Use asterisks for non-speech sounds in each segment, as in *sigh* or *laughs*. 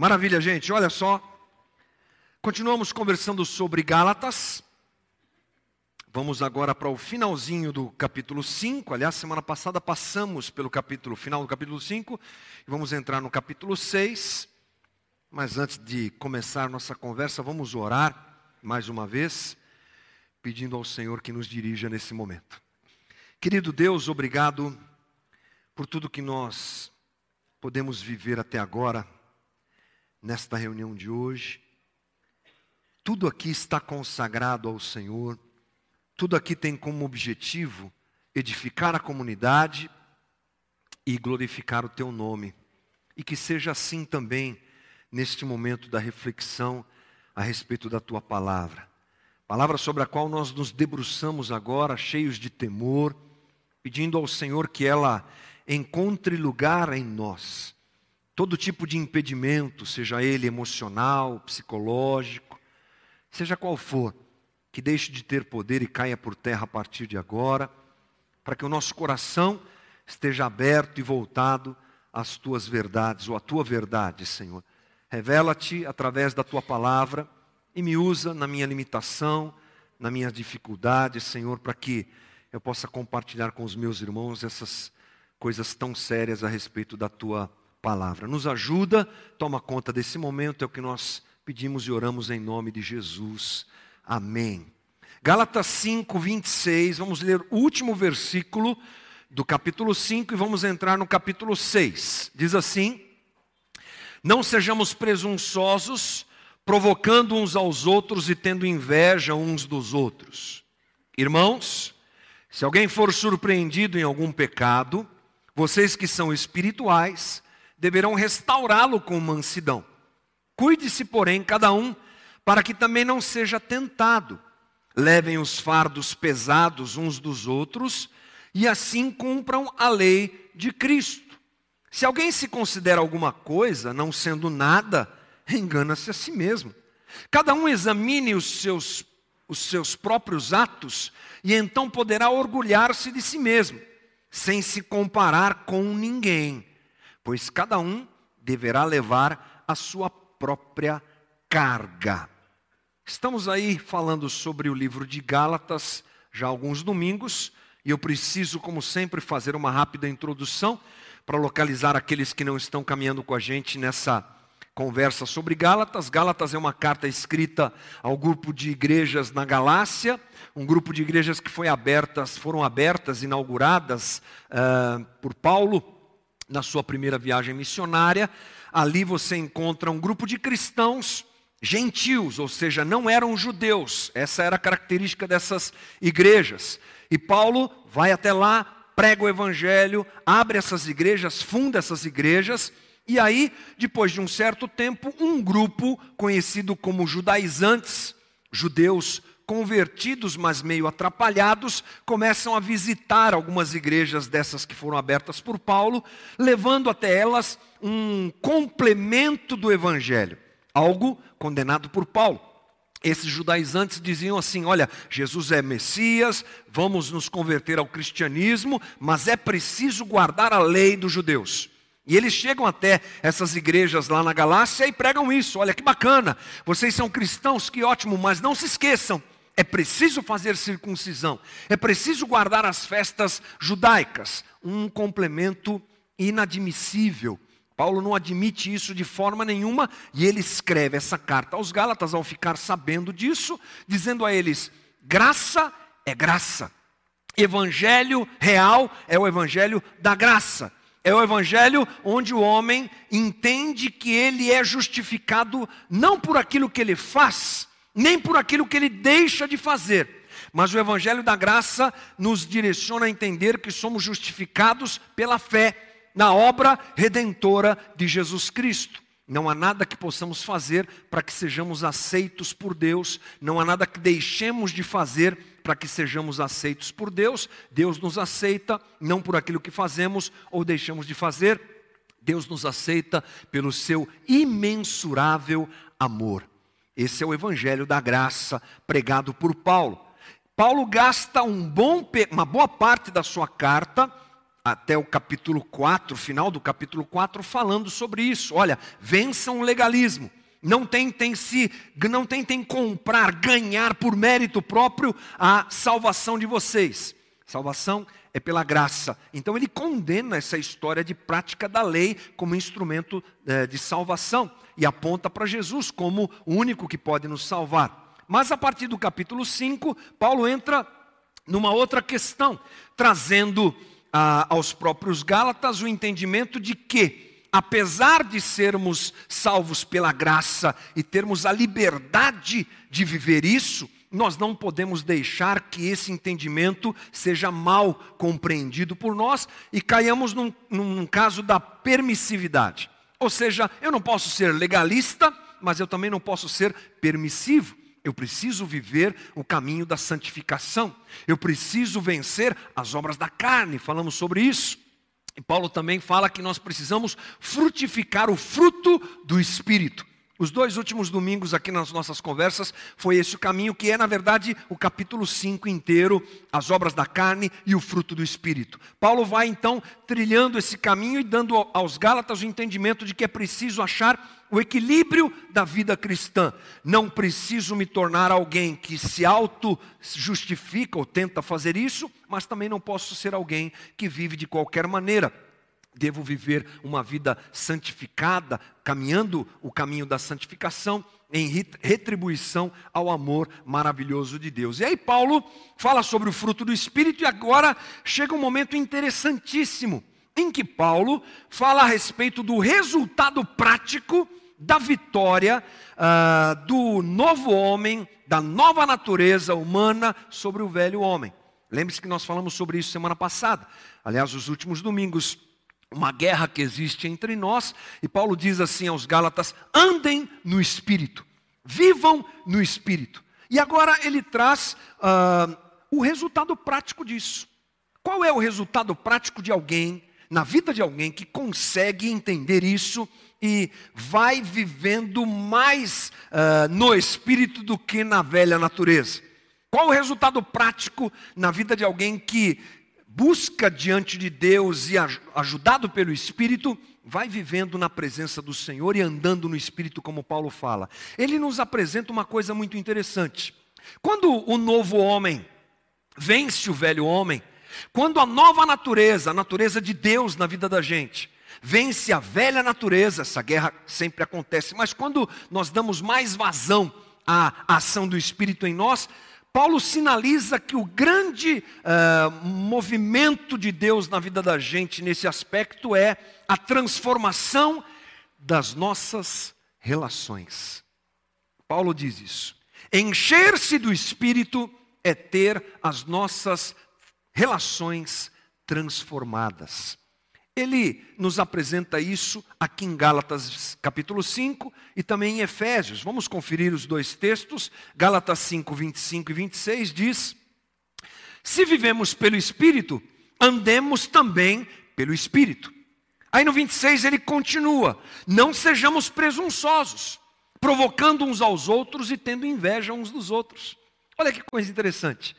Maravilha, gente. Olha só. Continuamos conversando sobre Gálatas. Vamos agora para o finalzinho do capítulo 5. Aliás, semana passada passamos pelo capítulo final do capítulo 5 e vamos entrar no capítulo 6. Mas antes de começar nossa conversa, vamos orar mais uma vez, pedindo ao Senhor que nos dirija nesse momento. Querido Deus, obrigado por tudo que nós podemos viver até agora, nesta reunião de hoje. Tudo aqui está consagrado ao Senhor, tudo aqui tem como objetivo edificar a comunidade e glorificar o Teu nome. E que seja assim também neste momento da reflexão a respeito da Tua palavra. Palavra sobre a qual nós nos debruçamos agora, cheios de temor pedindo ao Senhor que ela encontre lugar em nós. Todo tipo de impedimento, seja ele emocional, psicológico, seja qual for, que deixe de ter poder e caia por terra a partir de agora, para que o nosso coração esteja aberto e voltado às tuas verdades, ou à tua verdade, Senhor. Revela-te através da tua palavra e me usa na minha limitação, na minha dificuldade, Senhor, para que eu possa compartilhar com os meus irmãos essas coisas tão sérias a respeito da tua palavra. Nos ajuda, toma conta desse momento, é o que nós pedimos e oramos em nome de Jesus. Amém. Gálatas 5, 26, vamos ler o último versículo do capítulo 5 e vamos entrar no capítulo 6. Diz assim: Não sejamos presunçosos, provocando uns aos outros e tendo inveja uns dos outros. Irmãos, se alguém for surpreendido em algum pecado, vocês que são espirituais deverão restaurá-lo com mansidão. Cuide-se, porém, cada um, para que também não seja tentado. Levem os fardos pesados uns dos outros e assim cumpram a lei de Cristo. Se alguém se considera alguma coisa, não sendo nada, *laughs* engana-se a si mesmo. Cada um examine os seus os seus próprios atos e então poderá orgulhar-se de si mesmo, sem se comparar com ninguém, pois cada um deverá levar a sua própria carga. Estamos aí falando sobre o livro de Gálatas já há alguns domingos, e eu preciso, como sempre, fazer uma rápida introdução para localizar aqueles que não estão caminhando com a gente nessa conversa sobre Gálatas. Gálatas é uma carta escrita ao grupo de igrejas na Galácia, um grupo de igrejas que foi abertas, foram abertas, inauguradas uh, por Paulo na sua primeira viagem missionária. Ali você encontra um grupo de cristãos gentios, ou seja, não eram judeus. Essa era a característica dessas igrejas. E Paulo vai até lá, prega o evangelho, abre essas igrejas, funda essas igrejas e aí, depois de um certo tempo, um grupo conhecido como judaizantes, judeus convertidos, mas meio atrapalhados, começam a visitar algumas igrejas dessas que foram abertas por Paulo, levando até elas um complemento do evangelho, algo condenado por Paulo. Esses judaizantes diziam assim: olha, Jesus é Messias, vamos nos converter ao cristianismo, mas é preciso guardar a lei dos judeus. E eles chegam até essas igrejas lá na Galácia e pregam isso. Olha que bacana, vocês são cristãos, que ótimo, mas não se esqueçam, é preciso fazer circuncisão, é preciso guardar as festas judaicas. Um complemento inadmissível. Paulo não admite isso de forma nenhuma e ele escreve essa carta aos Gálatas ao ficar sabendo disso, dizendo a eles: graça é graça, evangelho real é o evangelho da graça. É o evangelho onde o homem entende que ele é justificado não por aquilo que ele faz, nem por aquilo que ele deixa de fazer. Mas o evangelho da graça nos direciona a entender que somos justificados pela fé na obra redentora de Jesus Cristo. Não há nada que possamos fazer para que sejamos aceitos por Deus, não há nada que deixemos de fazer para que sejamos aceitos por Deus. Deus nos aceita não por aquilo que fazemos ou deixamos de fazer, Deus nos aceita pelo seu imensurável amor. Esse é o evangelho da graça pregado por Paulo. Paulo gasta um bom, uma boa parte da sua carta até o capítulo 4, final do capítulo 4, falando sobre isso. Olha, vençam o legalismo. Não tentem se, não tentem comprar, ganhar por mérito próprio a salvação de vocês. Salvação é pela graça. Então ele condena essa história de prática da lei como instrumento é, de salvação e aponta para Jesus como o único que pode nos salvar. Mas a partir do capítulo 5, Paulo entra numa outra questão, trazendo ah, aos próprios Gálatas o entendimento de que, apesar de sermos salvos pela graça e termos a liberdade de viver isso, nós não podemos deixar que esse entendimento seja mal compreendido por nós e caiamos num, num caso da permissividade. Ou seja, eu não posso ser legalista, mas eu também não posso ser permissivo. Eu preciso viver o caminho da santificação. Eu preciso vencer as obras da carne. Falamos sobre isso. E Paulo também fala que nós precisamos frutificar o fruto do Espírito. Os dois últimos domingos aqui nas nossas conversas foi esse o caminho que é, na verdade, o capítulo 5 inteiro, as obras da carne e o fruto do espírito. Paulo vai então trilhando esse caminho e dando aos Gálatas o entendimento de que é preciso achar o equilíbrio da vida cristã. Não preciso me tornar alguém que se auto justifica ou tenta fazer isso, mas também não posso ser alguém que vive de qualquer maneira devo viver uma vida santificada, caminhando o caminho da santificação em retribuição ao amor maravilhoso de Deus. E aí Paulo fala sobre o fruto do Espírito e agora chega um momento interessantíssimo em que Paulo fala a respeito do resultado prático da vitória uh, do novo homem, da nova natureza humana sobre o velho homem. Lembre-se que nós falamos sobre isso semana passada. Aliás, os últimos domingos uma guerra que existe entre nós, e Paulo diz assim aos Gálatas: andem no espírito, vivam no espírito. E agora ele traz uh, o resultado prático disso. Qual é o resultado prático de alguém, na vida de alguém, que consegue entender isso e vai vivendo mais uh, no espírito do que na velha natureza? Qual o resultado prático na vida de alguém que busca diante de Deus e ajudado pelo Espírito, vai vivendo na presença do Senhor e andando no Espírito, como Paulo fala. Ele nos apresenta uma coisa muito interessante. Quando o novo homem vence o velho homem, quando a nova natureza, a natureza de Deus na vida da gente, vence a velha natureza, essa guerra sempre acontece, mas quando nós damos mais vazão à ação do Espírito em nós, Paulo sinaliza que o grande uh, movimento de Deus na vida da gente nesse aspecto é a transformação das nossas relações. Paulo diz isso. Encher-se do Espírito é ter as nossas relações transformadas. Ele nos apresenta isso aqui em Gálatas capítulo 5 e também em Efésios. Vamos conferir os dois textos. Gálatas 5, 25 e 26 diz: Se vivemos pelo Espírito, andemos também pelo Espírito. Aí no 26 ele continua: Não sejamos presunçosos, provocando uns aos outros e tendo inveja uns dos outros. Olha que coisa interessante.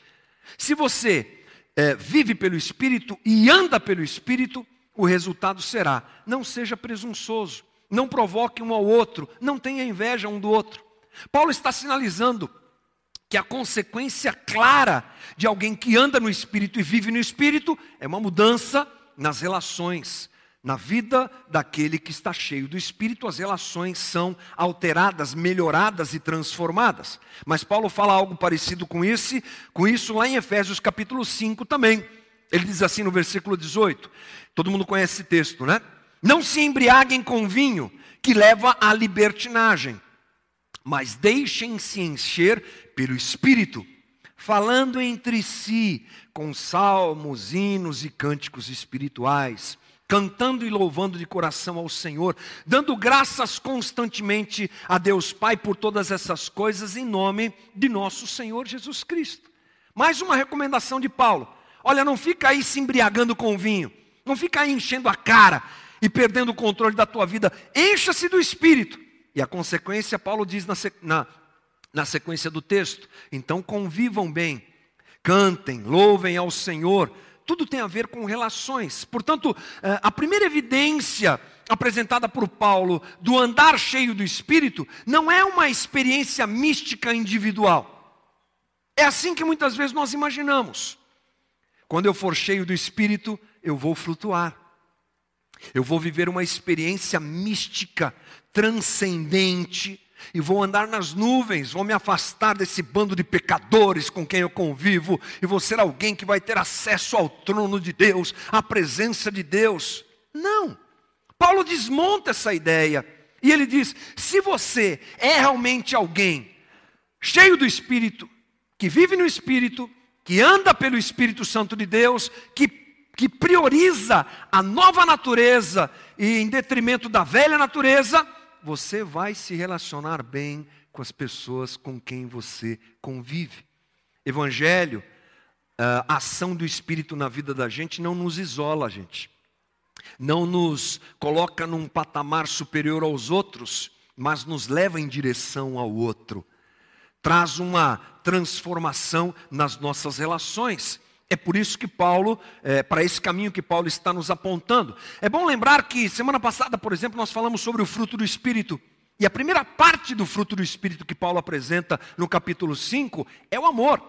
Se você é, vive pelo Espírito e anda pelo Espírito, o resultado será: não seja presunçoso, não provoque um ao outro, não tenha inveja um do outro. Paulo está sinalizando que a consequência clara de alguém que anda no espírito e vive no espírito é uma mudança nas relações. Na vida daquele que está cheio do espírito, as relações são alteradas, melhoradas e transformadas. Mas Paulo fala algo parecido com esse, com isso lá em Efésios capítulo 5 também. Ele diz assim no versículo 18: todo mundo conhece esse texto, né? Não se embriaguem com vinho, que leva à libertinagem, mas deixem-se encher pelo Espírito, falando entre si com salmos, hinos e cânticos espirituais, cantando e louvando de coração ao Senhor, dando graças constantemente a Deus Pai por todas essas coisas, em nome de nosso Senhor Jesus Cristo. Mais uma recomendação de Paulo Olha, não fica aí se embriagando com vinho, não fica aí enchendo a cara e perdendo o controle da tua vida. Encha-se do Espírito. E a consequência, Paulo diz na, na, na sequência do texto: então convivam bem, cantem, louvem ao Senhor tudo tem a ver com relações. Portanto, eh, a primeira evidência apresentada por Paulo do andar cheio do Espírito não é uma experiência mística individual. É assim que muitas vezes nós imaginamos. Quando eu for cheio do Espírito, eu vou flutuar. Eu vou viver uma experiência mística, transcendente, e vou andar nas nuvens, vou me afastar desse bando de pecadores com quem eu convivo, e vou ser alguém que vai ter acesso ao trono de Deus, à presença de Deus. Não. Paulo desmonta essa ideia. E ele diz: se você é realmente alguém cheio do Espírito, que vive no Espírito, que anda pelo Espírito Santo de Deus, que, que prioriza a nova natureza e em detrimento da velha natureza, você vai se relacionar bem com as pessoas com quem você convive. Evangelho, a ação do Espírito na vida da gente não nos isola, gente não nos coloca num patamar superior aos outros, mas nos leva em direção ao outro. Traz uma transformação nas nossas relações. É por isso que Paulo, é, para esse caminho que Paulo está nos apontando. É bom lembrar que semana passada, por exemplo, nós falamos sobre o fruto do Espírito. E a primeira parte do fruto do Espírito que Paulo apresenta no capítulo 5 é o amor.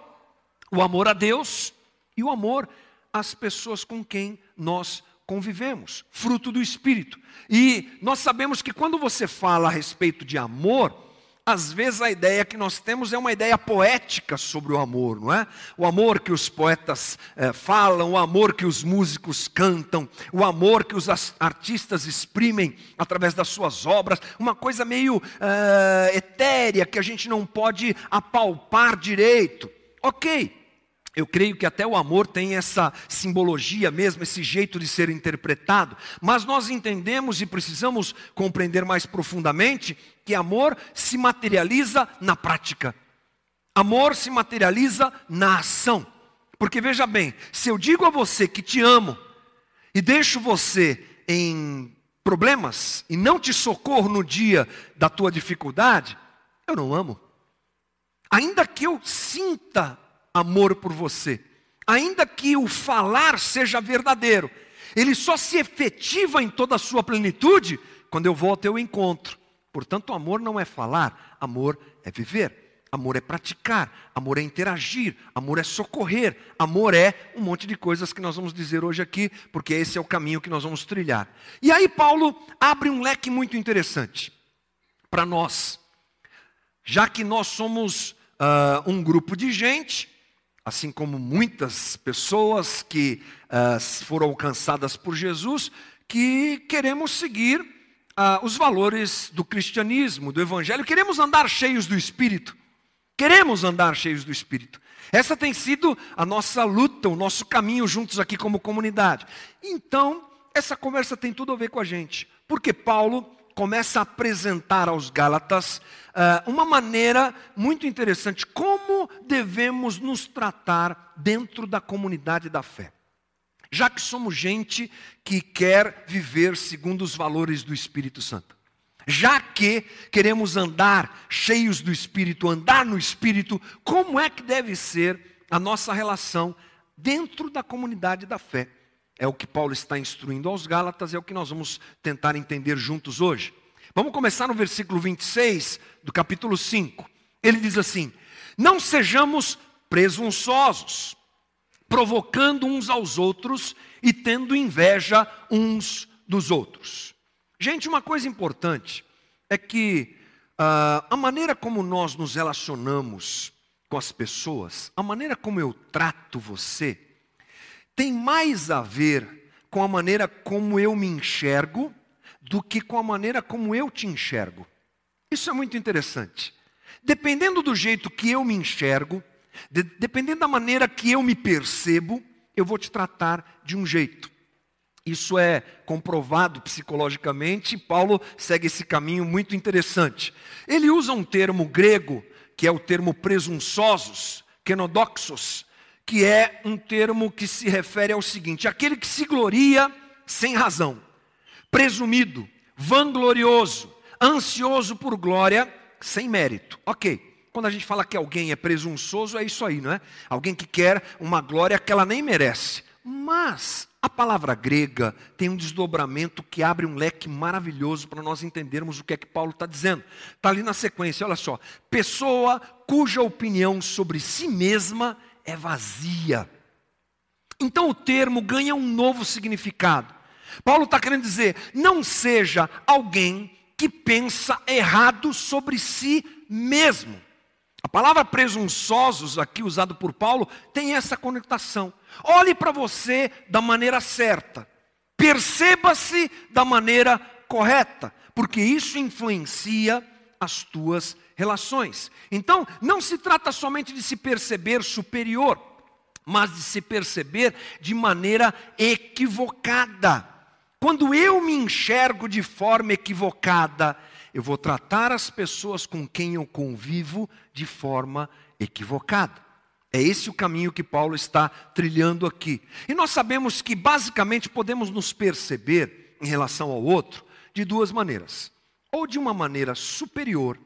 O amor a Deus e o amor às pessoas com quem nós convivemos, fruto do Espírito. E nós sabemos que quando você fala a respeito de amor, às vezes a ideia que nós temos é uma ideia poética sobre o amor, não é? O amor que os poetas eh, falam, o amor que os músicos cantam, o amor que os artistas exprimem através das suas obras, uma coisa meio eh, etérea que a gente não pode apalpar direito. Ok, eu creio que até o amor tem essa simbologia mesmo, esse jeito de ser interpretado, mas nós entendemos e precisamos compreender mais profundamente que amor se materializa na prática. Amor se materializa na ação. Porque veja bem, se eu digo a você que te amo e deixo você em problemas e não te socorro no dia da tua dificuldade, eu não amo. Ainda que eu sinta amor por você. Ainda que o falar seja verdadeiro, ele só se efetiva em toda a sua plenitude quando eu vou ao teu encontro. Portanto, amor não é falar, amor é viver. Amor é praticar, amor é interagir, amor é socorrer, amor é um monte de coisas que nós vamos dizer hoje aqui, porque esse é o caminho que nós vamos trilhar. E aí, Paulo abre um leque muito interessante para nós, já que nós somos uh, um grupo de gente assim como muitas pessoas que uh, foram alcançadas por Jesus, que queremos seguir uh, os valores do cristianismo, do evangelho, queremos andar cheios do Espírito. Queremos andar cheios do Espírito. Essa tem sido a nossa luta, o nosso caminho juntos aqui como comunidade. Então, essa conversa tem tudo a ver com a gente, porque Paulo começa a apresentar aos Gálatas uh, uma maneira muito interessante, como devemos nos tratar dentro da comunidade da fé. Já que somos gente que quer viver segundo os valores do Espírito Santo. Já que queremos andar cheios do Espírito, andar no Espírito, como é que deve ser a nossa relação dentro da comunidade da fé? É o que Paulo está instruindo aos Gálatas, é o que nós vamos tentar entender juntos hoje. Vamos começar no versículo 26 do capítulo 5. Ele diz assim: Não sejamos presunçosos, provocando uns aos outros e tendo inveja uns dos outros. Gente, uma coisa importante é que uh, a maneira como nós nos relacionamos com as pessoas, a maneira como eu trato você, tem mais a ver com a maneira como eu me enxergo do que com a maneira como eu te enxergo. Isso é muito interessante. Dependendo do jeito que eu me enxergo, de, dependendo da maneira que eu me percebo, eu vou te tratar de um jeito. Isso é comprovado psicologicamente, Paulo segue esse caminho muito interessante. Ele usa um termo grego, que é o termo presunçosos, kenodoxos, que é um termo que se refere ao seguinte: aquele que se gloria sem razão, presumido, vanglorioso, ansioso por glória, sem mérito. Ok. Quando a gente fala que alguém é presunçoso, é isso aí, não é? Alguém que quer uma glória que ela nem merece, Mas a palavra grega tem um desdobramento que abre um leque maravilhoso para nós entendermos o que é que Paulo está dizendo. Está ali na sequência, olha só. Pessoa cuja opinião sobre si mesma é vazia. Então o termo ganha um novo significado. Paulo está querendo dizer: não seja alguém que pensa errado sobre si mesmo. A palavra presunçosos, aqui usado por Paulo, tem essa conotação. Olhe para você da maneira certa. Perceba-se da maneira correta, porque isso influencia as tuas relações. Então, não se trata somente de se perceber superior, mas de se perceber de maneira equivocada. Quando eu me enxergo de forma equivocada, eu vou tratar as pessoas com quem eu convivo de forma equivocada. É esse o caminho que Paulo está trilhando aqui. E nós sabemos que basicamente podemos nos perceber em relação ao outro de duas maneiras. Ou de uma maneira superior,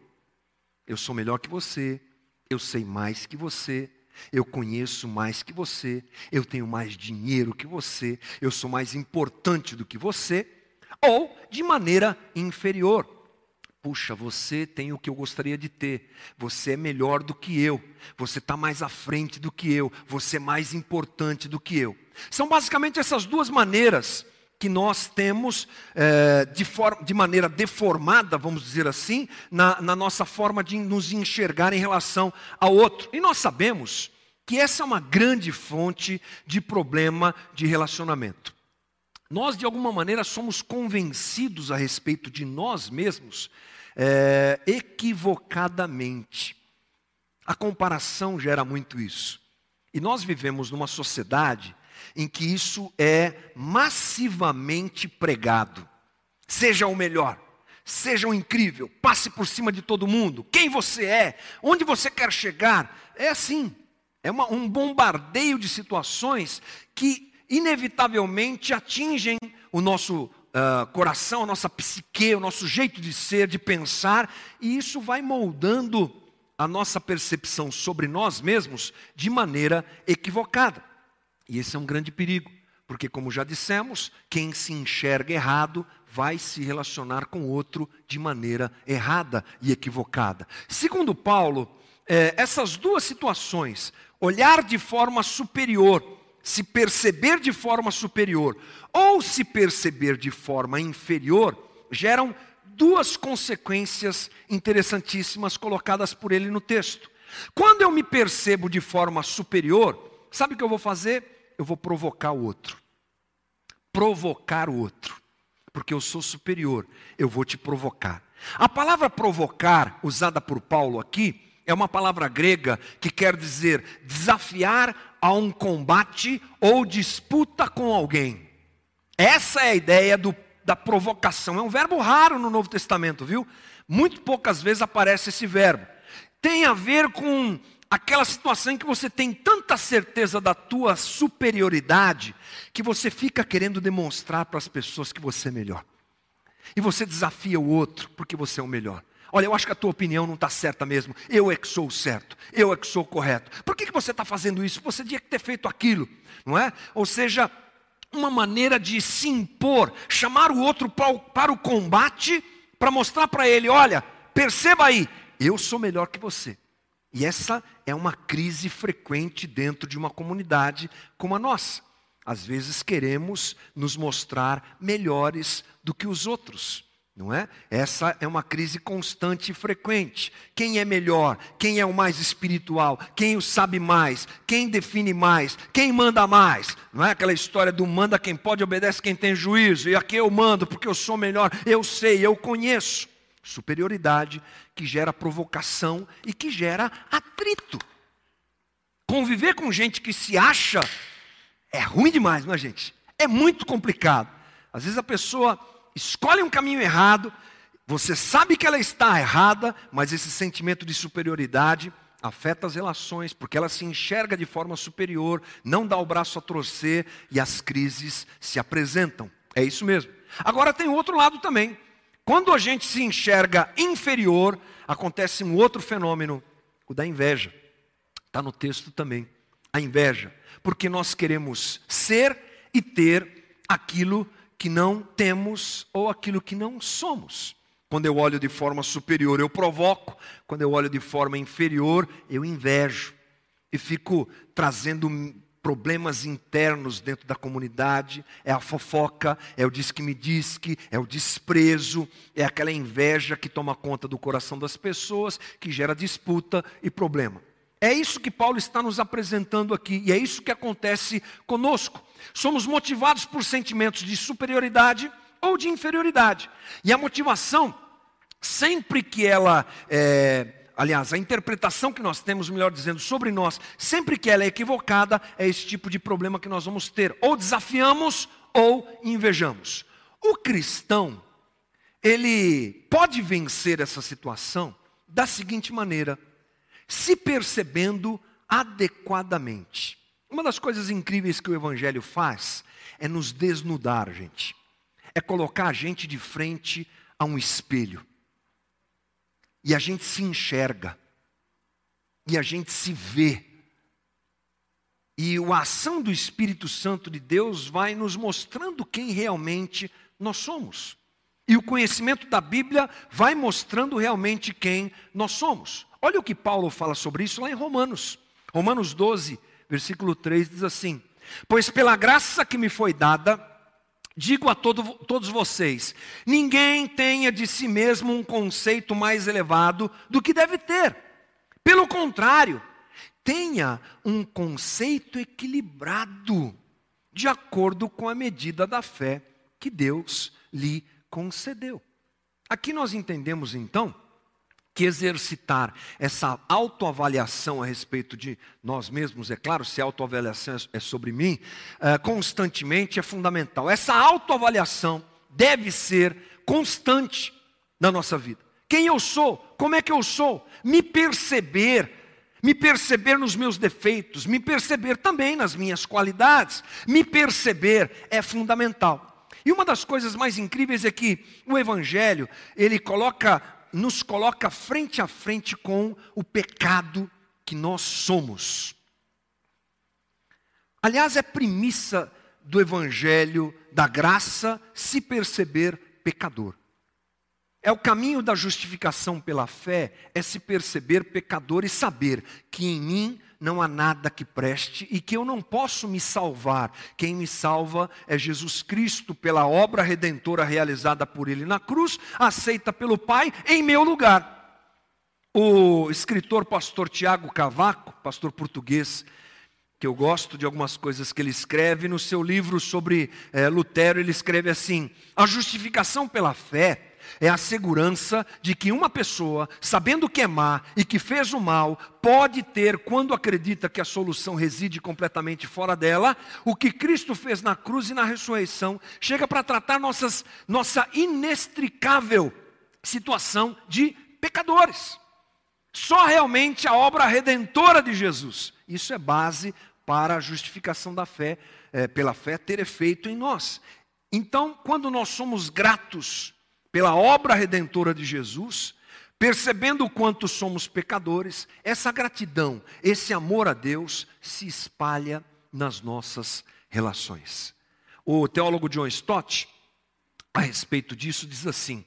eu sou melhor que você, eu sei mais que você, eu conheço mais que você, eu tenho mais dinheiro que você, eu sou mais importante do que você, ou de maneira inferior. Puxa, você tem o que eu gostaria de ter. Você é melhor do que eu. Você está mais à frente do que eu. Você é mais importante do que eu. São basicamente essas duas maneiras que nós temos é, de, de, maneira deformada, vamos dizer assim, na, na nossa forma de nos enxergar em relação ao outro. E nós sabemos que essa é uma grande fonte de problema de relacionamento. Nós, de alguma maneira, somos convencidos a respeito de nós mesmos é, equivocadamente. A comparação gera muito isso. E nós vivemos numa sociedade em que isso é massivamente pregado. Seja o melhor, seja o incrível, passe por cima de todo mundo, quem você é, onde você quer chegar. É assim, é uma, um bombardeio de situações que inevitavelmente atingem o nosso uh, coração, a nossa psique, o nosso jeito de ser, de pensar, e isso vai moldando a nossa percepção sobre nós mesmos de maneira equivocada. E esse é um grande perigo, porque, como já dissemos, quem se enxerga errado vai se relacionar com outro de maneira errada e equivocada. Segundo Paulo, eh, essas duas situações, olhar de forma superior se perceber de forma superior ou se perceber de forma inferior, geram duas consequências interessantíssimas colocadas por ele no texto. Quando eu me percebo de forma superior, sabe o que eu vou fazer? Eu vou provocar o outro. Provocar o outro. Porque eu sou superior, eu vou te provocar. A palavra provocar, usada por Paulo aqui, é uma palavra grega que quer dizer desafiar a um combate ou disputa com alguém. Essa é a ideia do, da provocação. É um verbo raro no Novo Testamento, viu? Muito poucas vezes aparece esse verbo. Tem a ver com aquela situação em que você tem tanta certeza da tua superioridade que você fica querendo demonstrar para as pessoas que você é melhor. E você desafia o outro porque você é o melhor. Olha, eu acho que a tua opinião não está certa mesmo. Eu é que sou o certo. Eu é que sou o correto. Por que, que você está fazendo isso? Você tinha que ter feito aquilo, não é? Ou seja, uma maneira de se impor, chamar o outro para o combate, para mostrar para ele: olha, perceba aí, eu sou melhor que você. E essa é uma crise frequente dentro de uma comunidade como a nossa. Às vezes queremos nos mostrar melhores do que os outros. Não é? Essa é uma crise constante e frequente. Quem é melhor? Quem é o mais espiritual? Quem o sabe mais? Quem define mais? Quem manda mais? Não é aquela história do manda quem pode, obedece quem tem juízo. E aqui eu mando porque eu sou melhor, eu sei, eu conheço. Superioridade que gera provocação e que gera atrito. Conviver com gente que se acha é ruim demais, não é, gente? É muito complicado. Às vezes a pessoa escolhe um caminho errado, você sabe que ela está errada, mas esse sentimento de superioridade afeta as relações, porque ela se enxerga de forma superior, não dá o braço a torcer e as crises se apresentam. É isso mesmo. Agora tem outro lado também. Quando a gente se enxerga inferior, acontece um outro fenômeno, o da inveja. Está no texto também. A inveja. porque nós queremos ser e ter aquilo que não temos ou aquilo que não somos. Quando eu olho de forma superior, eu provoco, quando eu olho de forma inferior, eu invejo e fico trazendo problemas internos dentro da comunidade, é a fofoca, é o diz que me diz que, é o desprezo, é aquela inveja que toma conta do coração das pessoas, que gera disputa e problema. É isso que Paulo está nos apresentando aqui, e é isso que acontece conosco. Somos motivados por sentimentos de superioridade ou de inferioridade. E a motivação, sempre que ela é, aliás, a interpretação que nós temos, melhor dizendo, sobre nós, sempre que ela é equivocada, é esse tipo de problema que nós vamos ter. Ou desafiamos ou invejamos. O cristão, ele pode vencer essa situação da seguinte maneira: se percebendo adequadamente. Uma das coisas incríveis que o Evangelho faz é nos desnudar, gente. É colocar a gente de frente a um espelho e a gente se enxerga, e a gente se vê. E a ação do Espírito Santo de Deus vai nos mostrando quem realmente nós somos. E o conhecimento da Bíblia vai mostrando realmente quem nós somos. Olha o que Paulo fala sobre isso lá em Romanos. Romanos 12, versículo 3 diz assim: Pois pela graça que me foi dada, Digo a todo, todos vocês: ninguém tenha de si mesmo um conceito mais elevado do que deve ter. Pelo contrário, tenha um conceito equilibrado, de acordo com a medida da fé que Deus lhe concedeu. Aqui nós entendemos então que exercitar essa autoavaliação a respeito de nós mesmos, é claro, se a autoavaliação é sobre mim, é, constantemente é fundamental. Essa autoavaliação deve ser constante na nossa vida. Quem eu sou? Como é que eu sou? Me perceber, me perceber nos meus defeitos, me perceber também nas minhas qualidades. Me perceber é fundamental. E uma das coisas mais incríveis é que o Evangelho, ele coloca nos coloca frente a frente com o pecado que nós somos. Aliás, é premissa do Evangelho da graça se perceber pecador. É o caminho da justificação pela fé, é se perceber pecador e saber que em mim não há nada que preste e que eu não posso me salvar. Quem me salva é Jesus Cristo, pela obra redentora realizada por Ele na cruz, aceita pelo Pai em meu lugar. O escritor pastor Tiago Cavaco, pastor português, que eu gosto de algumas coisas que ele escreve, no seu livro sobre é, Lutero, ele escreve assim: a justificação pela fé é a segurança de que uma pessoa, sabendo que é má e que fez o mal, pode ter, quando acredita que a solução reside completamente fora dela, o que Cristo fez na cruz e na ressurreição, chega para tratar nossas, nossa inextricável situação de pecadores. Só realmente a obra redentora de Jesus. Isso é base para a justificação da fé, é, pela fé ter efeito em nós. Então, quando nós somos gratos pela obra redentora de Jesus, percebendo o quanto somos pecadores, essa gratidão, esse amor a Deus se espalha nas nossas relações. O teólogo John Stott, a respeito disso, diz assim: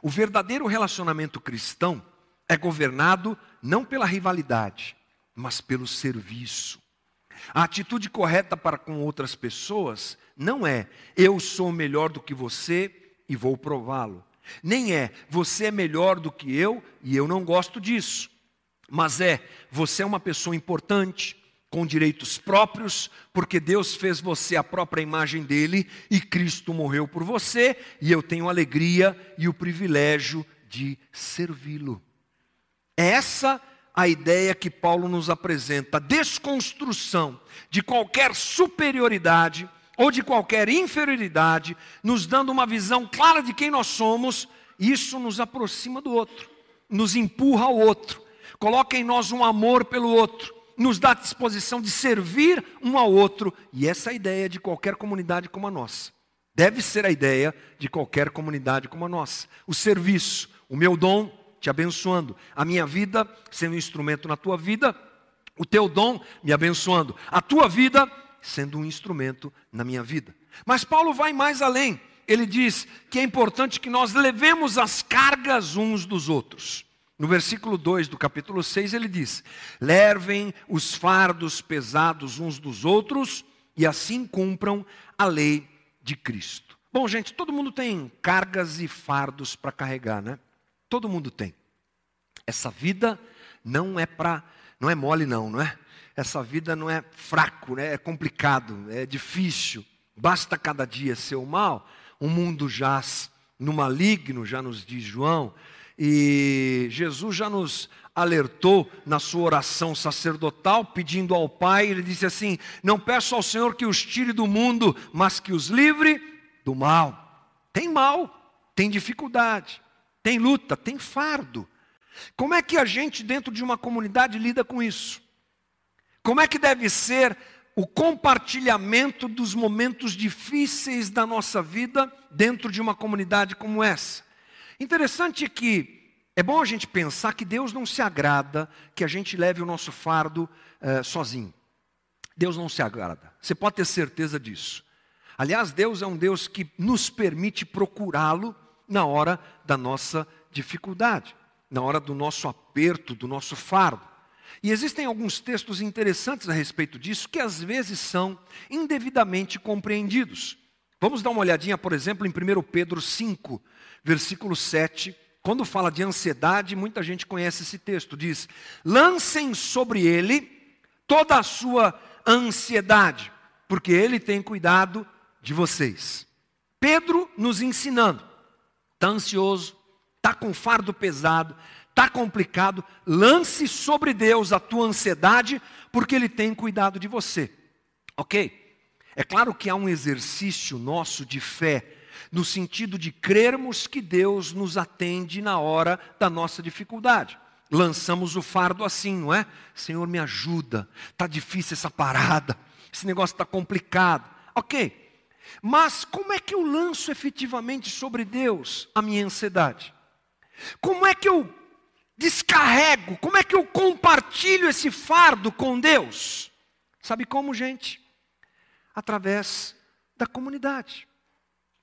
o verdadeiro relacionamento cristão é governado não pela rivalidade, mas pelo serviço. A atitude correta para com outras pessoas não é eu sou melhor do que você e vou prová-lo. Nem é você é melhor do que eu e eu não gosto disso. Mas é você é uma pessoa importante, com direitos próprios, porque Deus fez você a própria imagem dele e Cristo morreu por você, e eu tenho alegria e o privilégio de servi-lo. É essa a ideia que Paulo nos apresenta, a desconstrução de qualquer superioridade ou de qualquer inferioridade, nos dando uma visão clara de quem nós somos, isso nos aproxima do outro, nos empurra ao outro, coloca em nós um amor pelo outro, nos dá disposição de servir um ao outro, e essa é a ideia de qualquer comunidade como a nossa. Deve ser a ideia de qualquer comunidade como a nossa. O serviço, o meu dom te abençoando, a minha vida sendo um instrumento na tua vida, O teu dom me abençoando, a tua vida sendo um instrumento na minha vida. Mas Paulo vai mais além. Ele diz que é importante que nós levemos as cargas uns dos outros. No versículo 2 do capítulo 6 ele diz: Levem os fardos pesados uns dos outros e assim cumpram a lei de Cristo. Bom, gente, todo mundo tem cargas e fardos para carregar, né? Todo mundo tem. Essa vida não é para, não é mole não, não é? Essa vida não é fraco, né? é complicado, é difícil. Basta cada dia ser o mal. O mundo jaz no maligno, já nos diz João. E Jesus já nos alertou na sua oração sacerdotal, pedindo ao Pai, ele disse assim: Não peço ao Senhor que os tire do mundo, mas que os livre do mal. Tem mal, tem dificuldade, tem luta, tem fardo. Como é que a gente, dentro de uma comunidade, lida com isso? Como é que deve ser o compartilhamento dos momentos difíceis da nossa vida dentro de uma comunidade como essa? Interessante que é bom a gente pensar que Deus não se agrada que a gente leve o nosso fardo eh, sozinho. Deus não se agrada. Você pode ter certeza disso. Aliás, Deus é um Deus que nos permite procurá-lo na hora da nossa dificuldade, na hora do nosso aperto, do nosso fardo. E existem alguns textos interessantes a respeito disso que às vezes são indevidamente compreendidos. Vamos dar uma olhadinha, por exemplo, em 1 Pedro 5, versículo 7. Quando fala de ansiedade, muita gente conhece esse texto. Diz: Lancem sobre ele toda a sua ansiedade, porque ele tem cuidado de vocês. Pedro nos ensinando: está ansioso, está com fardo pesado, está complicado, lance sobre Deus a tua ansiedade, porque Ele tem cuidado de você. Ok? É claro que há um exercício nosso de fé, no sentido de crermos que Deus nos atende na hora da nossa dificuldade. Lançamos o fardo assim, não é? Senhor, me ajuda, está difícil essa parada, esse negócio está complicado. Ok, mas como é que eu lanço efetivamente sobre Deus a minha ansiedade? Como é que eu descarrego? Como é que eu compartilho esse fardo com Deus? Sabe como, gente? Através da comunidade,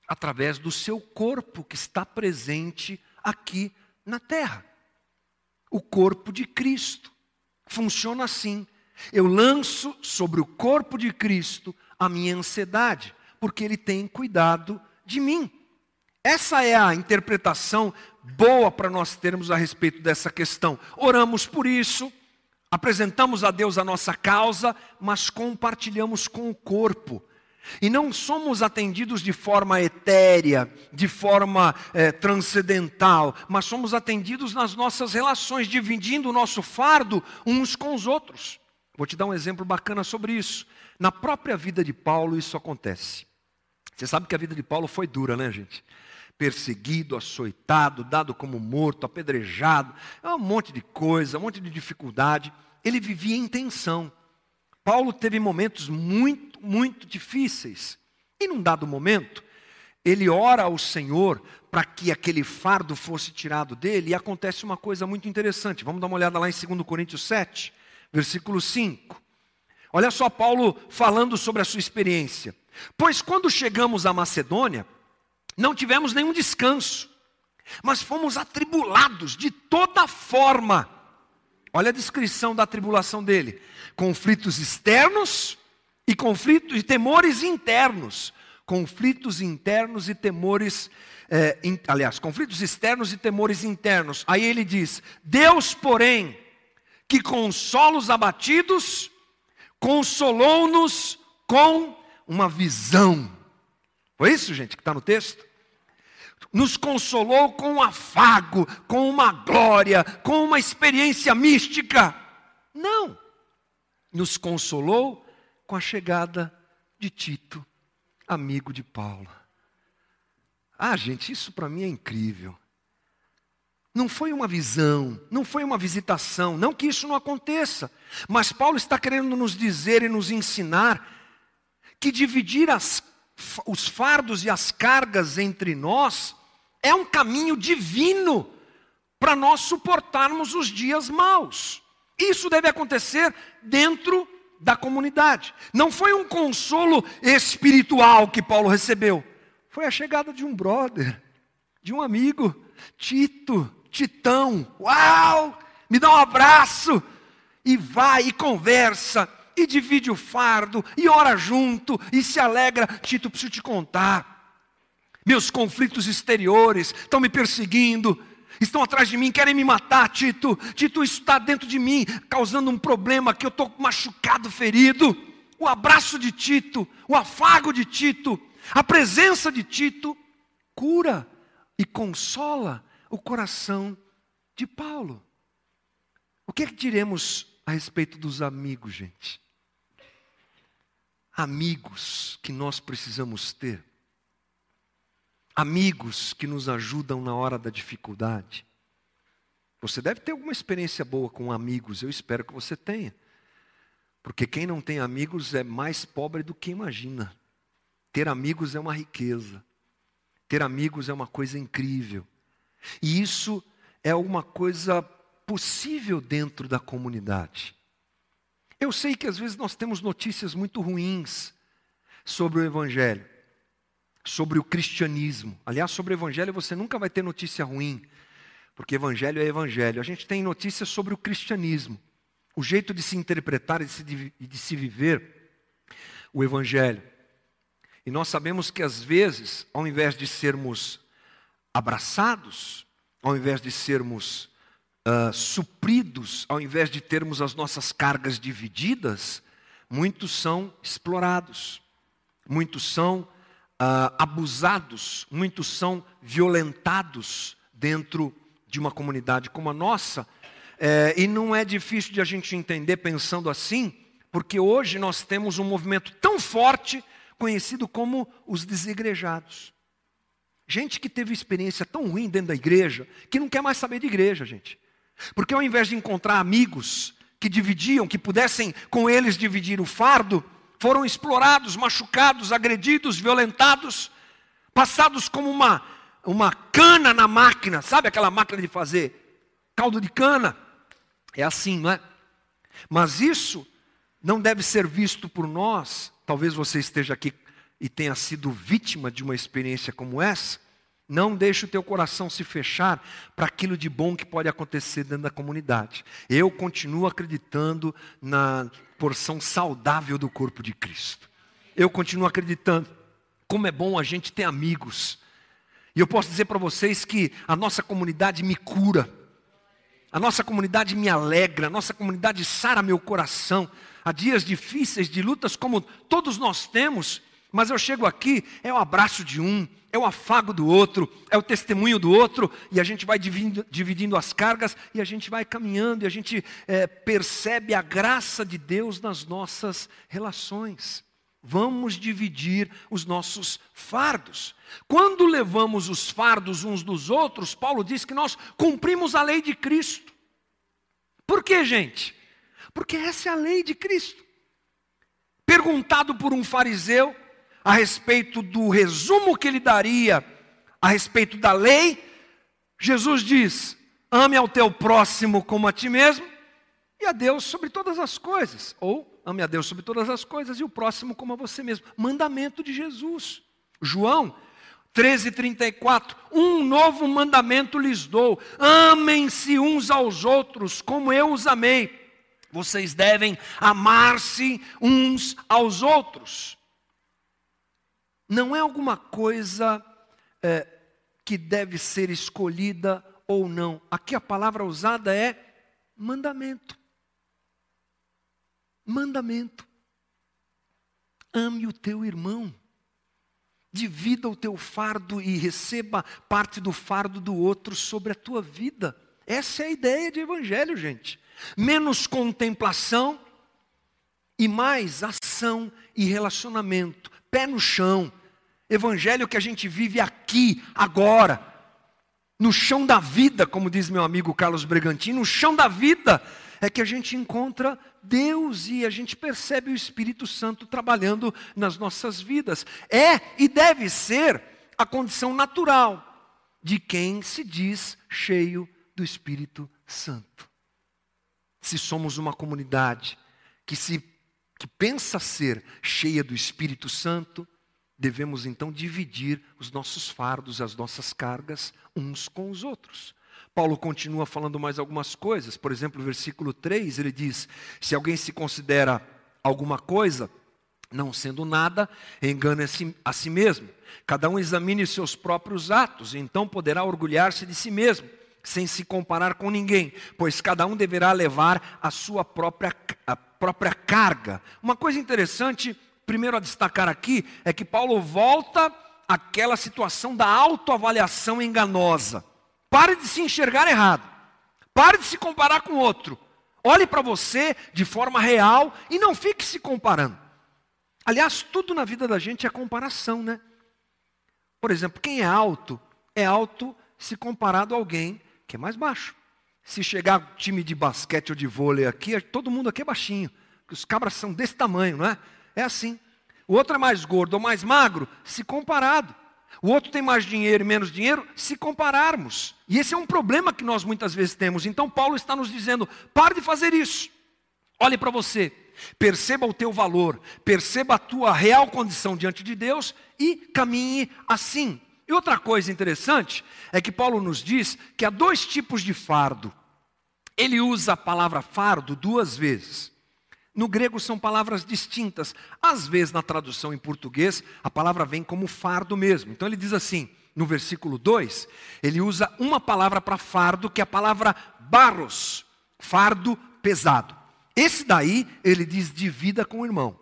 através do seu corpo que está presente aqui na terra. O corpo de Cristo. Funciona assim. Eu lanço sobre o corpo de Cristo a minha ansiedade, porque Ele tem cuidado de mim. Essa é a interpretação boa para nós termos a respeito dessa questão. Oramos por isso, apresentamos a Deus a nossa causa, mas compartilhamos com o corpo. E não somos atendidos de forma etérea, de forma é, transcendental, mas somos atendidos nas nossas relações, dividindo o nosso fardo uns com os outros. Vou te dar um exemplo bacana sobre isso. Na própria vida de Paulo, isso acontece. Você sabe que a vida de Paulo foi dura, né, gente? Perseguido, açoitado, dado como morto, apedrejado, é um monte de coisa, um monte de dificuldade. Ele vivia em tensão. Paulo teve momentos muito, muito difíceis. E num dado momento, ele ora ao Senhor para que aquele fardo fosse tirado dele, e acontece uma coisa muito interessante. Vamos dar uma olhada lá em 2 Coríntios 7, versículo 5. Olha só Paulo falando sobre a sua experiência. Pois quando chegamos à Macedônia, não tivemos nenhum descanso, mas fomos atribulados de toda forma. Olha a descrição da tribulação dele: conflitos externos e conflitos e temores internos. Conflitos internos e temores, é, in, aliás, conflitos externos e temores internos. Aí ele diz: Deus, porém, que consola os abatidos, consolou-nos com uma visão. Foi isso, gente, que está no texto? Nos consolou com um afago, com uma glória, com uma experiência mística. Não. Nos consolou com a chegada de Tito, amigo de Paulo. Ah, gente, isso para mim é incrível. Não foi uma visão, não foi uma visitação, não que isso não aconteça, mas Paulo está querendo nos dizer e nos ensinar que dividir as, os fardos e as cargas entre nós é um caminho divino para nós suportarmos os dias maus. Isso deve acontecer dentro da comunidade. Não foi um consolo espiritual que Paulo recebeu, foi a chegada de um brother, de um amigo, Tito, Titão. Uau! Me dá um abraço e vai e conversa e divide o fardo e ora junto e se alegra. Tito, preciso te contar. Meus conflitos exteriores estão me perseguindo, estão atrás de mim, querem me matar, Tito. Tito, está dentro de mim, causando um problema que eu estou machucado, ferido. O abraço de Tito, o afago de Tito, a presença de Tito cura e consola o coração de Paulo. O que, é que diremos a respeito dos amigos, gente? Amigos que nós precisamos ter amigos que nos ajudam na hora da dificuldade. Você deve ter alguma experiência boa com amigos, eu espero que você tenha. Porque quem não tem amigos é mais pobre do que imagina. Ter amigos é uma riqueza. Ter amigos é uma coisa incrível. E isso é uma coisa possível dentro da comunidade. Eu sei que às vezes nós temos notícias muito ruins sobre o Evangelho sobre o cristianismo. Aliás, sobre o evangelho você nunca vai ter notícia ruim, porque evangelho é evangelho. A gente tem notícias sobre o cristianismo, o jeito de se interpretar e de se, viver o evangelho. E nós sabemos que às vezes, ao invés de sermos abraçados, ao invés de sermos uh, supridos, ao invés de termos as nossas cargas divididas, muitos são explorados, muitos são uh, abusados, muitos são violentados dentro de uma comunidade como a nossa. É, e não é difícil de a gente entender pensando assim, porque hoje nós temos um movimento tão forte conhecido como os desigrejados. Gente que teve experiência tão ruim dentro da igreja, que não quer mais saber de igreja, gente. Porque ao invés de encontrar amigos que dividiam, que pudessem com eles dividir o fardo, foram explorados, machucados, agredidos, violentados, passados como uma, uma cana na máquina, sabe aquela máquina de fazer caldo de cana? É assim, não é? Mas isso não deve ser visto por nós, talvez você esteja aqui e tenha sido vítima de uma experiência como essa, não deixe o teu coração se fechar para aquilo de bom que pode acontecer dentro da comunidade. Eu continuo acreditando na porção saudável do corpo de Cristo. Eu continuo acreditando como é bom a gente ter amigos. E eu posso dizer para vocês que a nossa comunidade me cura. A nossa comunidade me alegra, a nossa comunidade sara meu coração. Há dias difíceis, de lutas como todos nós temos, mas eu chego aqui, é o abraço de um, é o afago do outro, é o testemunho do outro, e a gente vai dividindo, dividindo as cargas, e a gente vai caminhando, e a gente é, percebe a graça de Deus nas nossas relações. Vamos dividir os nossos fardos. Quando levamos os fardos uns dos outros, Paulo diz que nós cumprimos a lei de Cristo. Por que, gente? Porque essa é a lei de Cristo. Perguntado por um fariseu, a respeito do resumo que ele daria a respeito da lei, Jesus diz: ame ao teu próximo como a ti mesmo e a Deus sobre todas as coisas. Ou ame a Deus sobre todas as coisas e o próximo como a você mesmo. Mandamento de Jesus. João 13:34 Um novo mandamento lhes dou: amem-se uns aos outros como eu os amei. Vocês devem amar-se uns aos outros não é alguma coisa é, que deve ser escolhida ou não. Aqui a palavra usada é mandamento. Mandamento. Ame o teu irmão. Divida o teu fardo e receba parte do fardo do outro sobre a tua vida. Essa é a ideia de evangelho, gente. Menos contemplação e mais ação e relacionamento. Pé no chão, Evangelho que a gente vive aqui, agora, no chão da vida, como diz meu amigo Carlos Bragantino, no chão da vida é que a gente encontra Deus e a gente percebe o Espírito Santo trabalhando nas nossas vidas. É e deve ser a condição natural de quem se diz cheio do Espírito Santo. se somos uma comunidade que se que pensa ser cheia do Espírito Santo, devemos então dividir os nossos fardos, as nossas cargas uns com os outros. Paulo continua falando mais algumas coisas, por exemplo, no versículo 3, ele diz: Se alguém se considera alguma coisa, não sendo nada, engana-se a si mesmo. Cada um examine seus próprios atos, então poderá orgulhar-se de si mesmo, sem se comparar com ninguém, pois cada um deverá levar a sua própria, a própria carga. Uma coisa interessante primeiro a destacar aqui é que Paulo volta àquela situação da autoavaliação enganosa. Pare de se enxergar errado. Pare de se comparar com outro. Olhe para você de forma real e não fique se comparando. Aliás, tudo na vida da gente é comparação, né? Por exemplo, quem é alto, é alto se comparado a alguém que é mais baixo. Se chegar time de basquete ou de vôlei aqui, todo mundo aqui é baixinho. Os cabras são desse tamanho, não é? É assim. O outro é mais gordo ou mais magro, se comparado. O outro tem mais dinheiro e menos dinheiro, se compararmos. E esse é um problema que nós muitas vezes temos. Então Paulo está nos dizendo: pare de fazer isso. Olhe para você, perceba o teu valor, perceba a tua real condição diante de Deus e caminhe assim. E outra coisa interessante é que Paulo nos diz que há dois tipos de fardo. Ele usa a palavra fardo duas vezes. No grego são palavras distintas. Às vezes, na tradução em português, a palavra vem como fardo mesmo. Então ele diz assim, no versículo 2, ele usa uma palavra para fardo, que é a palavra barros, fardo pesado. Esse daí, ele diz divida com o irmão.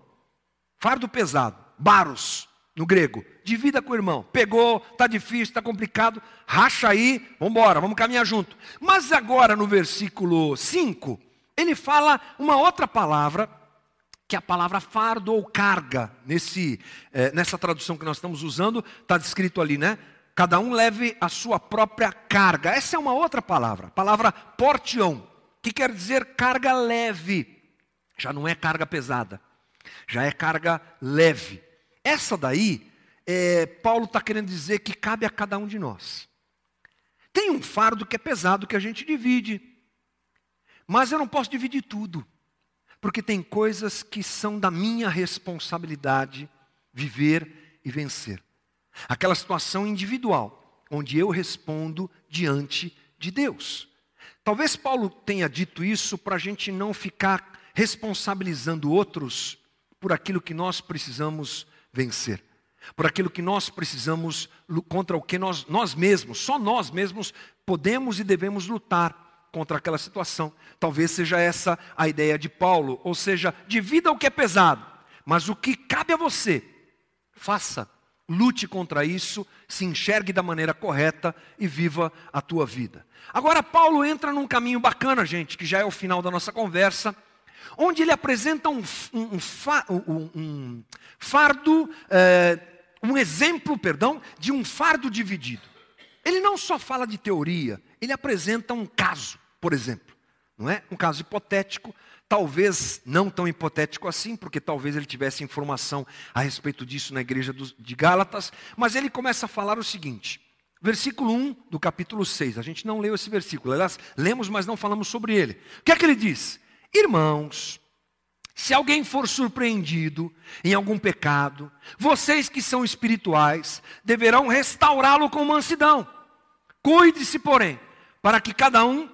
Fardo pesado, baros, no grego. Divida com o irmão. Pegou, está difícil, está complicado, racha aí, vamos embora, vamos caminhar junto. Mas agora no versículo 5, ele fala uma outra palavra, que é a palavra fardo ou carga. Nesse, é, nessa tradução que nós estamos usando, está descrito ali, né? Cada um leve a sua própria carga. Essa é uma outra palavra, palavra portion, que quer dizer carga leve. Já não é carga pesada, já é carga leve. Essa daí, é, Paulo está querendo dizer que cabe a cada um de nós. Tem um fardo que é pesado que a gente divide. Mas eu não posso dividir tudo, porque tem coisas que são da minha responsabilidade viver e vencer. Aquela situação individual, onde eu respondo diante de Deus. Talvez Paulo tenha dito isso para a gente não ficar responsabilizando outros por aquilo que nós precisamos vencer, por aquilo que nós precisamos, contra o que nós, nós mesmos, só nós mesmos podemos e devemos lutar contra aquela situação. Talvez seja essa a ideia de Paulo, ou seja, divida o que é pesado, mas o que cabe a você, faça, lute contra isso, se enxergue da maneira correta e viva a tua vida. Agora, Paulo entra num caminho bacana, gente, que já é o final da nossa conversa, onde ele apresenta um, um, um, fardo, é, um exemplo, perdão, de um fardo dividido. Ele não só fala de teoria, ele apresenta um caso por exemplo. Não é? Um caso hipotético, talvez não tão hipotético assim, porque talvez ele tivesse informação a respeito disso na igreja de Gálatas, mas ele começa a falar o seguinte: versículo 1 do capítulo 6. A gente não leu esse versículo, aliás, lemos, mas não falamos sobre ele. O que é que ele diz? Irmãos, se alguém for surpreendido em algum pecado, vocês que são espirituais deverão restaurá-lo com mansidão. Cuide-se, porém, para que cada um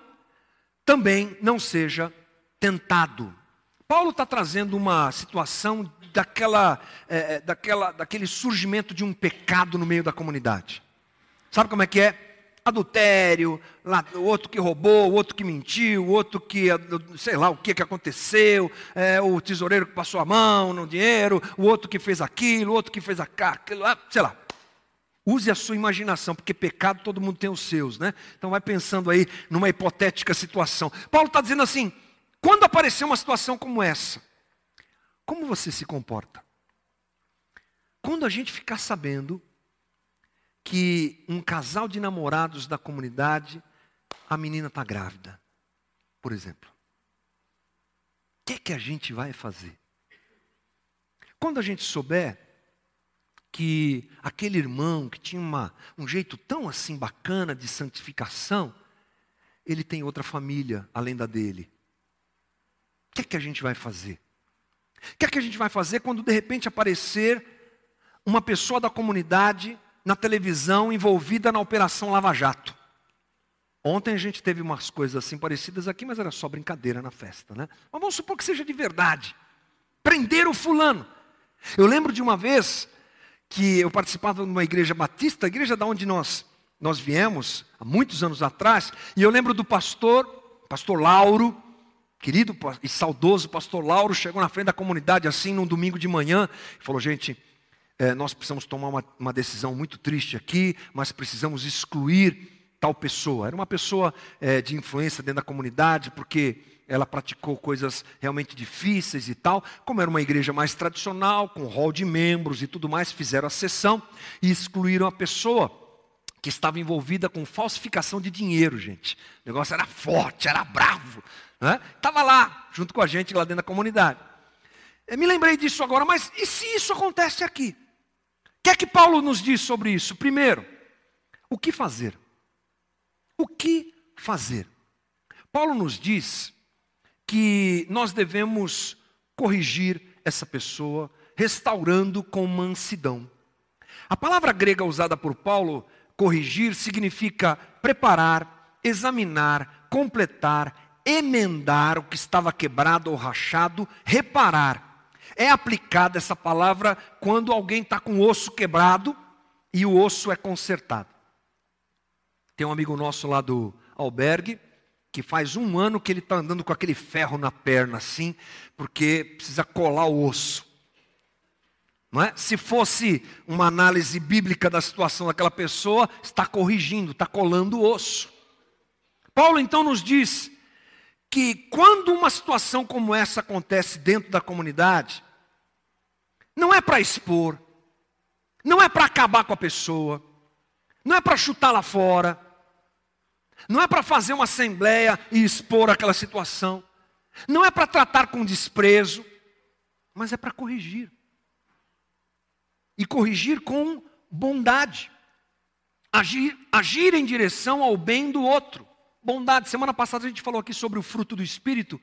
também não seja tentado. Paulo está trazendo uma situação daquela, é, é, daquela, daquele surgimento de um pecado no meio da comunidade. Sabe como é que é? Adultério, lá, o outro que roubou, o outro que mentiu, o outro que, sei lá, o que, que aconteceu, é, o tesoureiro que passou a mão no dinheiro, o outro que fez aquilo, o outro que fez aquilo, sei lá. Use a sua imaginação, porque pecado todo mundo tem os seus, né? Então vai pensando aí numa hipotética situação. Paulo está dizendo assim: quando aparecer uma situação como essa, como você se comporta? Quando a gente ficar sabendo que um casal de namorados da comunidade, a menina está grávida, por exemplo. O que, é que a gente vai fazer? Quando a gente souber que aquele irmão que tinha uma, um jeito tão assim bacana de santificação, ele tem outra família além da dele. O que é que a gente vai fazer? O que é que a gente vai fazer quando de repente aparecer uma pessoa da comunidade na televisão envolvida na Operação Lava Jato? Ontem a gente teve umas coisas assim parecidas aqui, mas era só brincadeira na festa, né? Mas vamos supor que seja de verdade. Prender o fulano. Eu lembro de uma vez que eu participava de uma igreja batista, a igreja da onde nós nós viemos há muitos anos atrás, e eu lembro do pastor, pastor Lauro, querido e saudoso pastor Lauro, chegou na frente da comunidade assim num domingo de manhã e falou: gente, é, nós precisamos tomar uma, uma decisão muito triste aqui, mas precisamos excluir tal pessoa. Era uma pessoa é, de influência dentro da comunidade, porque ela praticou coisas realmente difíceis e tal. Como era uma igreja mais tradicional, com hall de membros e tudo mais, fizeram a sessão e excluíram a pessoa que estava envolvida com falsificação de dinheiro, gente. O negócio era forte, era bravo. Estava né? lá, junto com a gente, lá dentro da comunidade. Eu me lembrei disso agora, mas e se isso acontece aqui? O que é que Paulo nos diz sobre isso? Primeiro, o que fazer? O que fazer? Paulo nos diz que nós devemos corrigir essa pessoa, restaurando com mansidão. A palavra grega usada por Paulo corrigir significa preparar, examinar, completar, emendar o que estava quebrado ou rachado, reparar. É aplicada essa palavra quando alguém está com o osso quebrado e o osso é consertado. Tem um amigo nosso lá do albergue, que faz um ano que ele está andando com aquele ferro na perna assim, porque precisa colar o osso. Não é? Se fosse uma análise bíblica da situação daquela pessoa, está corrigindo, está colando o osso. Paulo então nos diz que quando uma situação como essa acontece dentro da comunidade, não é para expor, não é para acabar com a pessoa, não é para chutá-la fora, não é para fazer uma assembleia e expor aquela situação, não é para tratar com desprezo, mas é para corrigir e corrigir com bondade. Agir, agir em direção ao bem do outro. Bondade. Semana passada a gente falou aqui sobre o fruto do Espírito.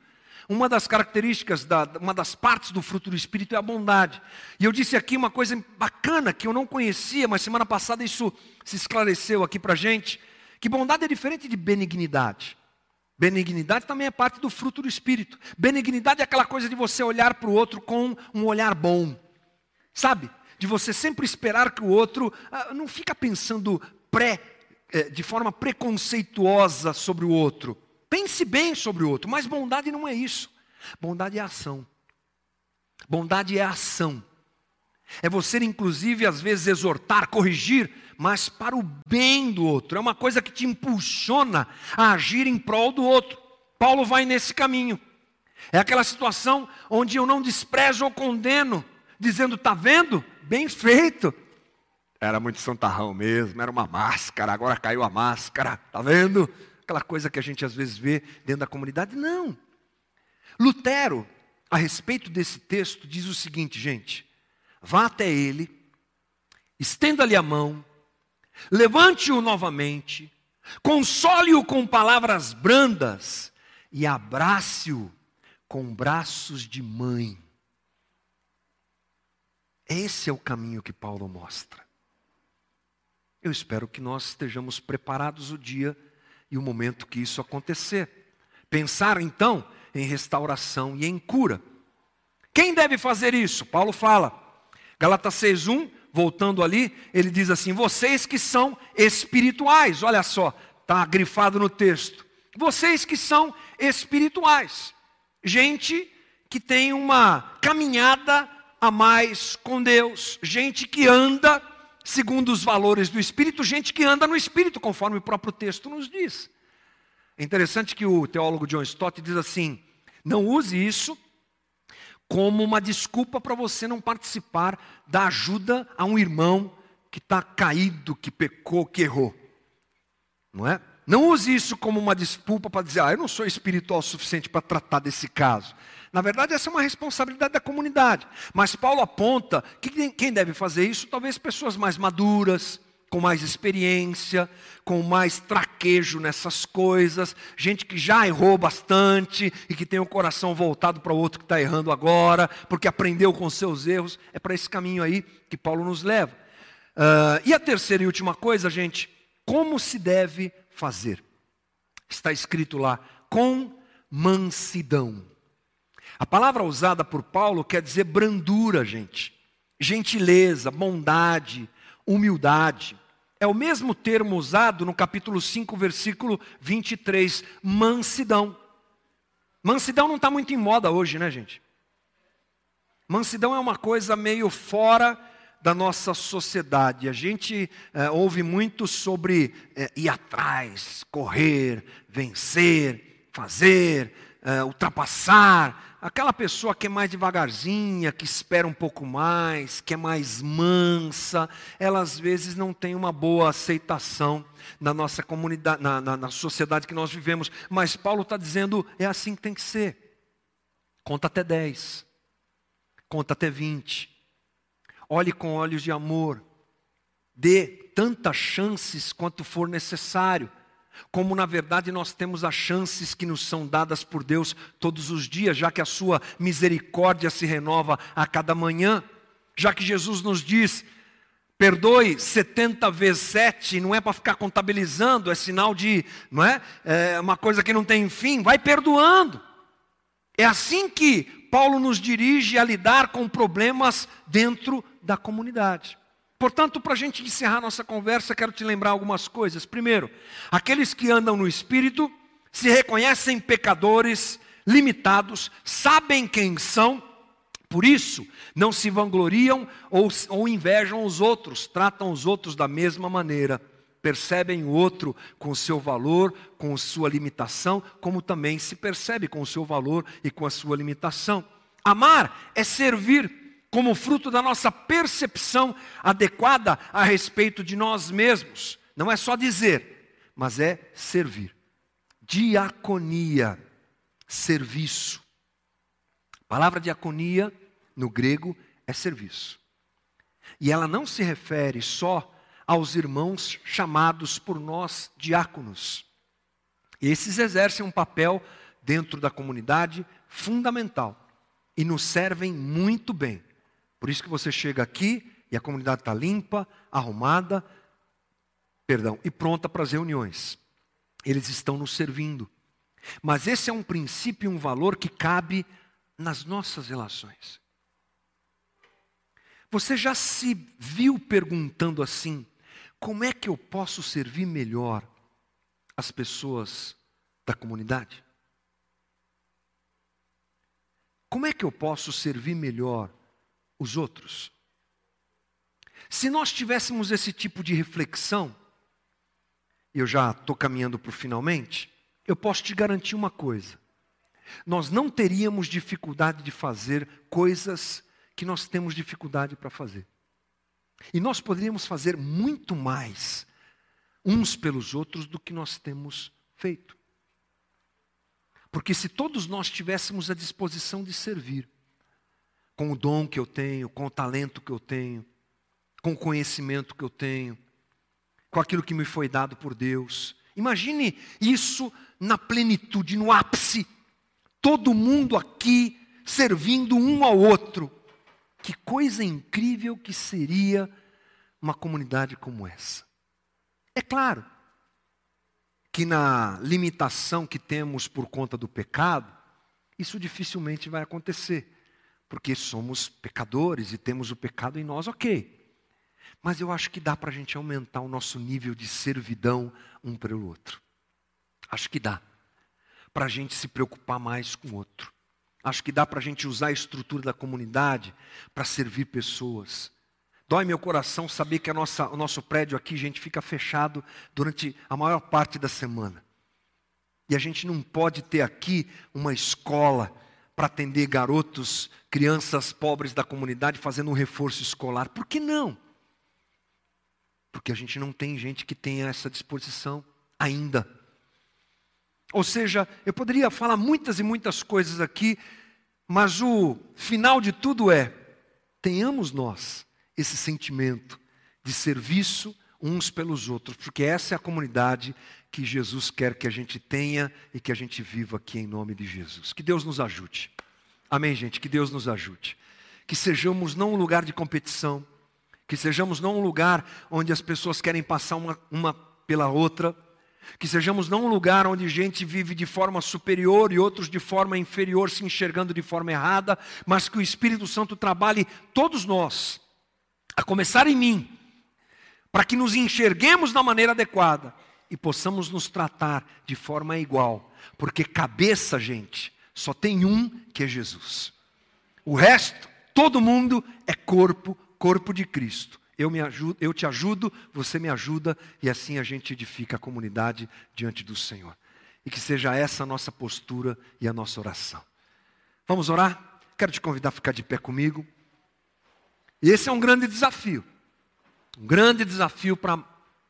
Uma das características, da, uma das partes do fruto do Espírito é a bondade. E eu disse aqui uma coisa bacana que eu não conhecia, mas semana passada isso se esclareceu aqui para gente. Que bondade é diferente de benignidade. Benignidade também é parte do fruto do Espírito. Benignidade é aquela coisa de você olhar para o outro com um olhar bom. Sabe? de você sempre esperar que o outro ah, não fica pensando pré, eh, de forma preconceituosa sobre o outro. Pense bem sobre o outro, mas bondade não é isso. Bondade é ação. Bondade é ação. É você, inclusive, às vezes exortar, corrigir, mas para o bem do outro. É uma coisa que te impulsiona a agir em prol do outro. Paulo vai nesse caminho. É aquela situação onde eu não desprezo ou condeno, dizendo: está vendo? bem feito. Era muito santarrão mesmo, era uma máscara, agora caiu a máscara, tá vendo? Aquela coisa que a gente às vezes vê dentro da comunidade. Não. Lutero, a respeito desse texto, diz o seguinte, gente: vá até ele, estenda-lhe a mão, levante-o novamente, console-o com palavras brandas e abrace-o com braços de mãe. Esse é o caminho que Paulo mostra. Eu espero que nós estejamos preparados o dia e o momento que isso acontecer. Pensar então em restauração e em cura. Quem deve fazer isso? Paulo fala. Galatas 6:1, voltando ali, ele diz assim: "Vocês que são espirituais". Olha só, está grifado no texto. Vocês que são espirituais. Gente que tem uma caminhada a mais com Deus, gente que anda segundo os valores do Espírito, gente que anda no Espírito, conforme o próprio texto nos diz. É interessante que o teólogo John Stott diz assim: não use isso como uma desculpa para você não participar da ajuda a um irmão que está caído, que pecou, que errou. Não é? Não use isso como uma desculpa para dizer, ah, eu não sou espiritual o suficiente para tratar desse caso. Na verdade, essa é uma responsabilidade da comunidade. Mas Paulo aponta que quem deve fazer isso, talvez pessoas mais maduras, com mais experiência, com mais traquejo nessas coisas, gente que já errou bastante e que tem o coração voltado para o outro que está errando agora, porque aprendeu com seus erros. É para esse caminho aí que Paulo nos leva. Uh, e a terceira e última coisa, gente, como se deve fazer? Está escrito lá, com mansidão. A palavra usada por Paulo quer dizer brandura, gente, gentileza, bondade, humildade. É o mesmo termo usado no capítulo 5, versículo 23, mansidão. Mansidão não está muito em moda hoje, né, gente? Mansidão é uma coisa meio fora da nossa sociedade. A gente é, ouve muito sobre é, ir atrás, correr, vencer, fazer, é, ultrapassar. Aquela pessoa que é mais devagarzinha, que espera um pouco mais, que é mais mansa, ela às vezes não tem uma boa aceitação na nossa comunidade, na, na, na sociedade que nós vivemos. Mas Paulo está dizendo, é assim que tem que ser. Conta até 10. Conta até 20. Olhe com olhos de amor. Dê tantas chances quanto for necessário como na verdade nós temos as chances que nos são dadas por Deus todos os dias, já que a sua misericórdia se renova a cada manhã, já que Jesus nos diz, perdoe 70 vezes 7, não é para ficar contabilizando, é sinal de, não é? é uma coisa que não tem fim, vai perdoando. É assim que Paulo nos dirige a lidar com problemas dentro da comunidade. Portanto, para a gente encerrar nossa conversa, quero te lembrar algumas coisas. Primeiro, aqueles que andam no Espírito se reconhecem pecadores, limitados, sabem quem são, por isso não se vangloriam ou, ou invejam os outros, tratam os outros da mesma maneira, percebem o outro com seu valor, com sua limitação, como também se percebe com o seu valor e com a sua limitação. Amar é servir como fruto da nossa percepção adequada a respeito de nós mesmos. Não é só dizer, mas é servir. Diaconia, serviço. A palavra diaconia, no grego, é serviço. E ela não se refere só aos irmãos chamados por nós diáconos. Esses exercem um papel dentro da comunidade fundamental e nos servem muito bem. Por isso que você chega aqui e a comunidade está limpa, arrumada, perdão, e pronta para as reuniões. Eles estão nos servindo. Mas esse é um princípio e um valor que cabe nas nossas relações. Você já se viu perguntando assim: como é que eu posso servir melhor as pessoas da comunidade? Como é que eu posso servir melhor os outros. Se nós tivéssemos esse tipo de reflexão, eu já estou caminhando para o finalmente, eu posso te garantir uma coisa: nós não teríamos dificuldade de fazer coisas que nós temos dificuldade para fazer. E nós poderíamos fazer muito mais uns pelos outros do que nós temos feito. Porque se todos nós tivéssemos a disposição de servir, com o dom que eu tenho, com o talento que eu tenho, com o conhecimento que eu tenho, com aquilo que me foi dado por Deus. Imagine isso na plenitude, no ápice. Todo mundo aqui servindo um ao outro. Que coisa incrível que seria uma comunidade como essa. É claro que na limitação que temos por conta do pecado, isso dificilmente vai acontecer porque somos pecadores e temos o pecado em nós, ok. Mas eu acho que dá para a gente aumentar o nosso nível de servidão um para o outro. Acho que dá. Para a gente se preocupar mais com o outro. Acho que dá para a gente usar a estrutura da comunidade para servir pessoas. Dói meu coração saber que a nossa, o nosso prédio aqui, gente, fica fechado durante a maior parte da semana. E a gente não pode ter aqui uma escola para atender garotos, crianças pobres da comunidade fazendo um reforço escolar. Por que não? Porque a gente não tem gente que tenha essa disposição ainda. Ou seja, eu poderia falar muitas e muitas coisas aqui, mas o final de tudo é: tenhamos nós esse sentimento de serviço uns pelos outros, porque essa é a comunidade que Jesus quer que a gente tenha e que a gente viva aqui em nome de Jesus. Que Deus nos ajude. Amém, gente? Que Deus nos ajude. Que sejamos não um lugar de competição, que sejamos não um lugar onde as pessoas querem passar uma, uma pela outra, que sejamos não um lugar onde gente vive de forma superior e outros de forma inferior, se enxergando de forma errada, mas que o Espírito Santo trabalhe todos nós, a começar em mim, para que nos enxerguemos da maneira adequada e possamos nos tratar de forma igual, porque cabeça, gente, só tem um que é Jesus. O resto, todo mundo é corpo, corpo de Cristo. Eu, me ajudo, eu te ajudo, você me ajuda, e assim a gente edifica a comunidade diante do Senhor. E que seja essa a nossa postura e a nossa oração. Vamos orar? Quero te convidar a ficar de pé comigo. E esse é um grande desafio. Um grande desafio para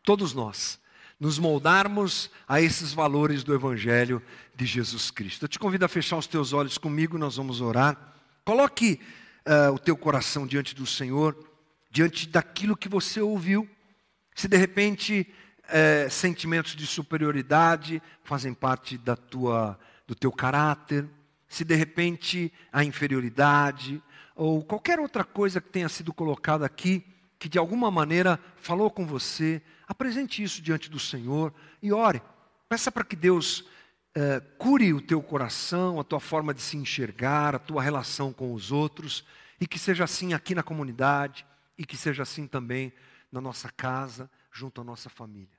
todos nós. Nos moldarmos a esses valores do Evangelho de Jesus Cristo. Eu te convido a fechar os teus olhos comigo, nós vamos orar. Coloque uh, o teu coração diante do Senhor, diante daquilo que você ouviu. Se de repente uh, sentimentos de superioridade fazem parte da tua, do teu caráter, se de repente a inferioridade ou qualquer outra coisa que tenha sido colocada aqui, que de alguma maneira falou com você, apresente isso diante do Senhor e ore. Peça para que Deus eh, cure o teu coração, a tua forma de se enxergar, a tua relação com os outros, e que seja assim aqui na comunidade, e que seja assim também na nossa casa, junto à nossa família.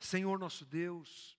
Senhor nosso Deus,